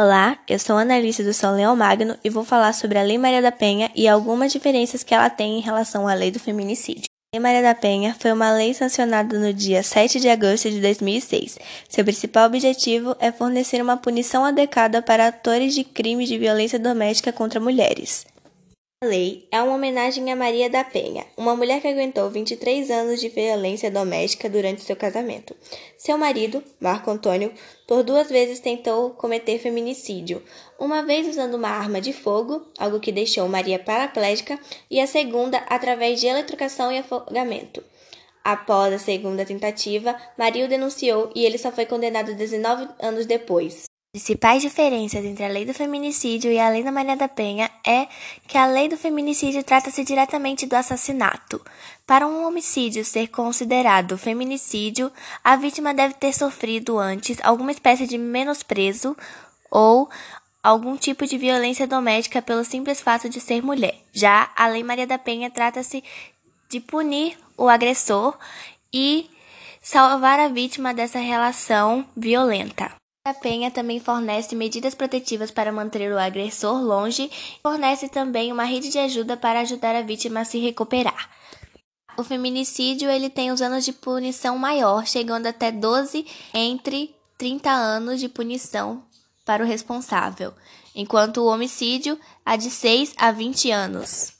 Olá, eu sou Ana Alice do São Leão Magno e vou falar sobre a Lei Maria da Penha e algumas diferenças que ela tem em relação à Lei do Feminicídio. A Lei Maria da Penha foi uma lei sancionada no dia 7 de agosto de 2006. Seu principal objetivo é fornecer uma punição adequada para atores de crimes de violência doméstica contra mulheres. A lei é uma homenagem a Maria da Penha, uma mulher que aguentou 23 anos de violência doméstica durante seu casamento. Seu marido, Marco Antônio, por duas vezes tentou cometer feminicídio, uma vez usando uma arma de fogo, algo que deixou Maria paraplégica, e a segunda através de eletrocução e afogamento. Após a segunda tentativa, Maria o denunciou e ele só foi condenado 19 anos depois principais diferenças entre a lei do feminicídio e a lei da Maria da Penha é que a lei do feminicídio trata-se diretamente do assassinato. Para um homicídio ser considerado feminicídio, a vítima deve ter sofrido antes alguma espécie de menosprezo ou algum tipo de violência doméstica pelo simples fato de ser mulher. Já a lei Maria da Penha trata-se de punir o agressor e salvar a vítima dessa relação violenta. A Penha também fornece medidas protetivas para manter o agressor longe e fornece também uma rede de ajuda para ajudar a vítima a se recuperar. O feminicídio ele tem os anos de punição maior, chegando até 12 entre 30 anos de punição para o responsável, enquanto o homicídio há de 6 a 20 anos.